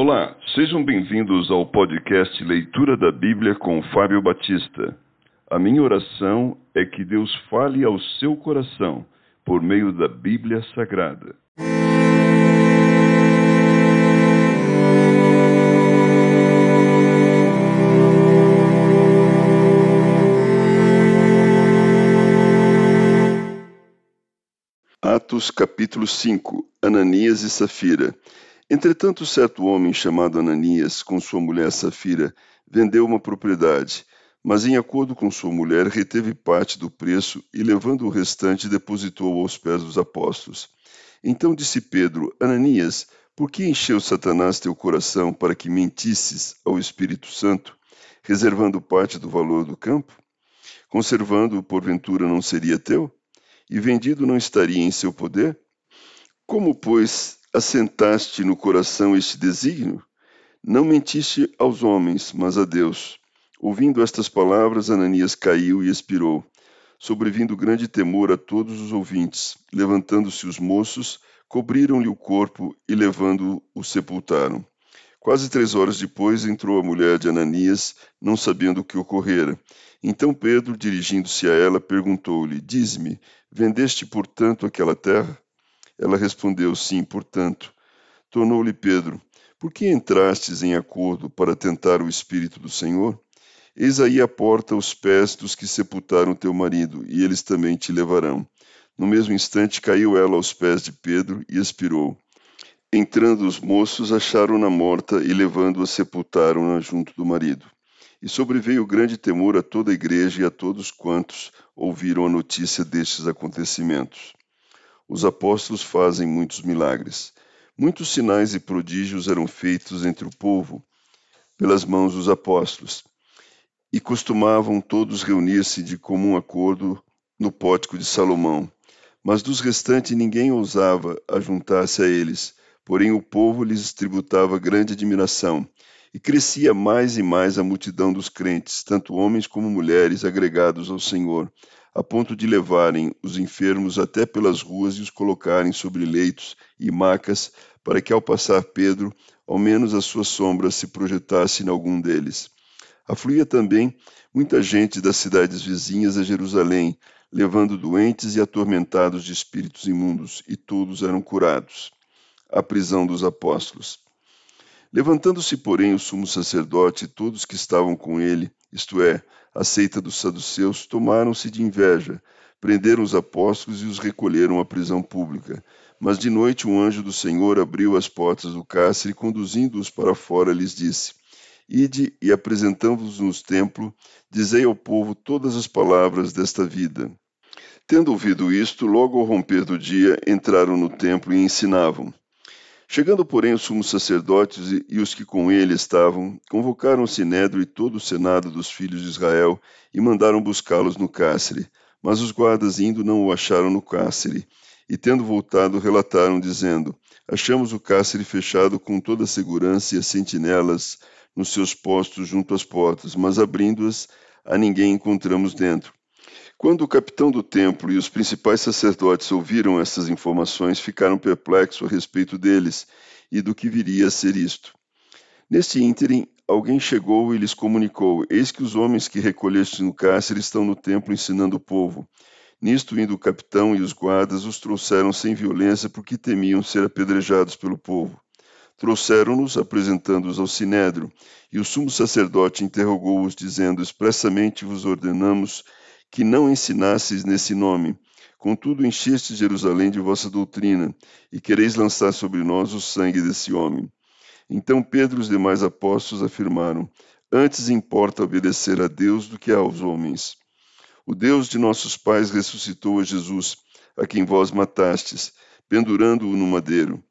Olá, sejam bem-vindos ao podcast Leitura da Bíblia com Fábio Batista. A minha oração é que Deus fale ao seu coração por meio da Bíblia Sagrada. Atos capítulo 5 Ananias e Safira Entretanto, certo homem chamado Ananias, com sua mulher Safira, vendeu uma propriedade, mas em acordo com sua mulher reteve parte do preço e, levando o restante, depositou aos pés dos apóstolos. Então disse Pedro: Ananias, por que encheu Satanás teu coração para que mentisses ao Espírito Santo, reservando parte do valor do campo? Conservando-o, porventura, não seria teu? E vendido não estaria em seu poder? Como, pois, assentaste no coração este desígnio? Não mentiste aos homens, mas a Deus. Ouvindo estas palavras, Ananias caiu e expirou. Sobrevindo grande temor a todos os ouvintes, levantando-se os moços, cobriram-lhe o corpo e, levando-o, sepultaram. Quase três horas depois entrou a mulher de Ananias, não sabendo o que ocorrera. Então Pedro, dirigindo-se a ela, perguntou-lhe: Diz-me, vendeste, portanto, aquela terra? Ela respondeu: Sim, portanto. Tornou-lhe Pedro: Por que entrastes em acordo para tentar o Espírito do Senhor? Eis aí a porta os pés dos que sepultaram teu marido, e eles também te levarão. No mesmo instante caiu ela aos pés de Pedro e expirou. Entrando os moços, acharam-na morta e, levando-a, sepultaram-na junto do marido. E sobreveio grande temor a toda a igreja e a todos quantos ouviram a notícia destes acontecimentos os apóstolos fazem muitos milagres. Muitos sinais e prodígios eram feitos entre o povo pelas mãos dos apóstolos, e costumavam todos reunir-se de comum acordo no pórtico de Salomão. Mas dos restantes ninguém ousava ajuntar-se a eles, porém o povo lhes tributava grande admiração, e crescia mais e mais a multidão dos crentes, tanto homens como mulheres agregados ao Senhor, a ponto de levarem os enfermos até pelas ruas e os colocarem sobre leitos e macas, para que ao passar Pedro, ao menos a sua sombra se projetasse em algum deles. Afluía também muita gente das cidades vizinhas a Jerusalém, levando doentes e atormentados de espíritos imundos, e todos eram curados. A prisão dos apóstolos. Levantando-se, porém, o sumo sacerdote e todos que estavam com ele, isto é, a seita dos saduceus, tomaram-se de inveja, prenderam os apóstolos e os recolheram à prisão pública. Mas de noite um anjo do Senhor abriu as portas do cárcere conduzindo-os para fora, lhes disse: Ide e apresentando-vos no templo, dizei ao povo todas as palavras desta vida. Tendo ouvido isto, logo ao romper do dia, entraram no templo e ensinavam. Chegando, porém, os sumos sacerdotes e os que com ele estavam, convocaram o e todo o senado dos filhos de Israel e mandaram buscá-los no cárcere. Mas os guardas indo não o acharam no cárcere. E tendo voltado, relataram, dizendo: Achamos o cárcere fechado com toda a segurança e as sentinelas nos seus postos junto às portas, mas abrindo-as, a ninguém encontramos dentro. Quando o capitão do templo e os principais sacerdotes ouviram essas informações, ficaram perplexos a respeito deles e do que viria a ser isto. Neste ínterim, alguém chegou e lhes comunicou: Eis que os homens que recolheste no cárcere estão no templo ensinando o povo. Nisto, indo o capitão e os guardas, os trouxeram sem violência, porque temiam ser apedrejados pelo povo. Trouxeram-nos, apresentando-os ao sinédrio, e o sumo sacerdote interrogou-os, dizendo: Expressamente vos ordenamos que não ensinasseis nesse nome. Contudo, enchestes Jerusalém de vossa doutrina, e quereis lançar sobre nós o sangue desse homem. Então Pedro e os demais apóstolos afirmaram: Antes importa obedecer a Deus do que aos homens. O Deus de nossos pais ressuscitou a Jesus, a quem vós matastes, pendurando-o no madeiro.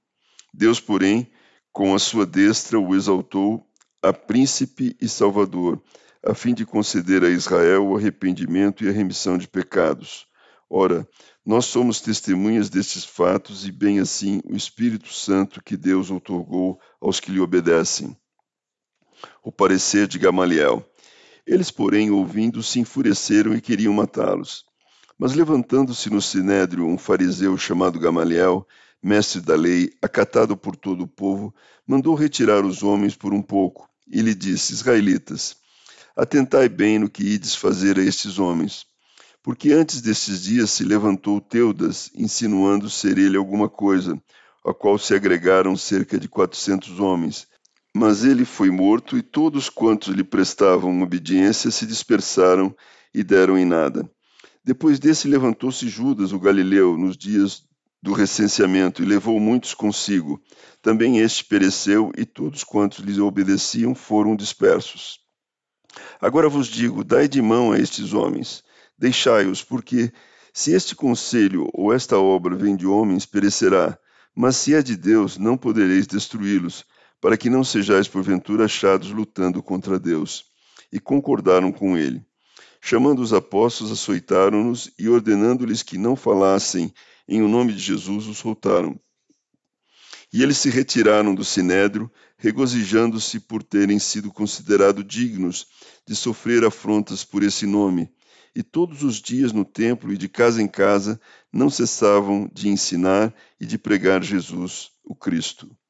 Deus, porém, com a sua destra o exaltou a príncipe e salvador, a fim de conceder a Israel o arrependimento e a remissão de pecados. Ora, nós somos testemunhas destes fatos e, bem assim, o Espírito Santo que Deus outorgou aos que lhe obedecem. O parecer de Gamaliel. Eles, porém, ouvindo, se enfureceram e queriam matá-los. Mas levantando-se no sinédrio um fariseu chamado Gamaliel, mestre da lei, acatado por todo o povo, mandou retirar os homens por um pouco, e lhe disse: Israelitas, atentai bem no que ides fazer a estes homens. Porque antes destes dias se levantou Teudas, insinuando ser ele alguma coisa, a qual se agregaram cerca de quatrocentos homens. Mas ele foi morto, e todos quantos lhe prestavam obediência se dispersaram e deram em nada. Depois desse levantou-se Judas, o galileu, nos dias do recenseamento, e levou muitos consigo. Também este pereceu, e todos quantos lhe obedeciam foram dispersos. Agora vos digo: dai de mão a estes homens, deixai-os, porque se este conselho ou esta obra vem de homens, perecerá, mas se é de Deus, não podereis destruí-los, para que não sejais porventura achados lutando contra Deus. E concordaram com ele. Chamando os apóstolos, açoitaram-nos e, ordenando-lhes que não falassem em o nome de Jesus, os soltaram. E eles se retiraram do sinédrio, regozijando-se por terem sido considerados dignos de sofrer afrontas por esse nome. E todos os dias no templo e de casa em casa não cessavam de ensinar e de pregar Jesus, o Cristo.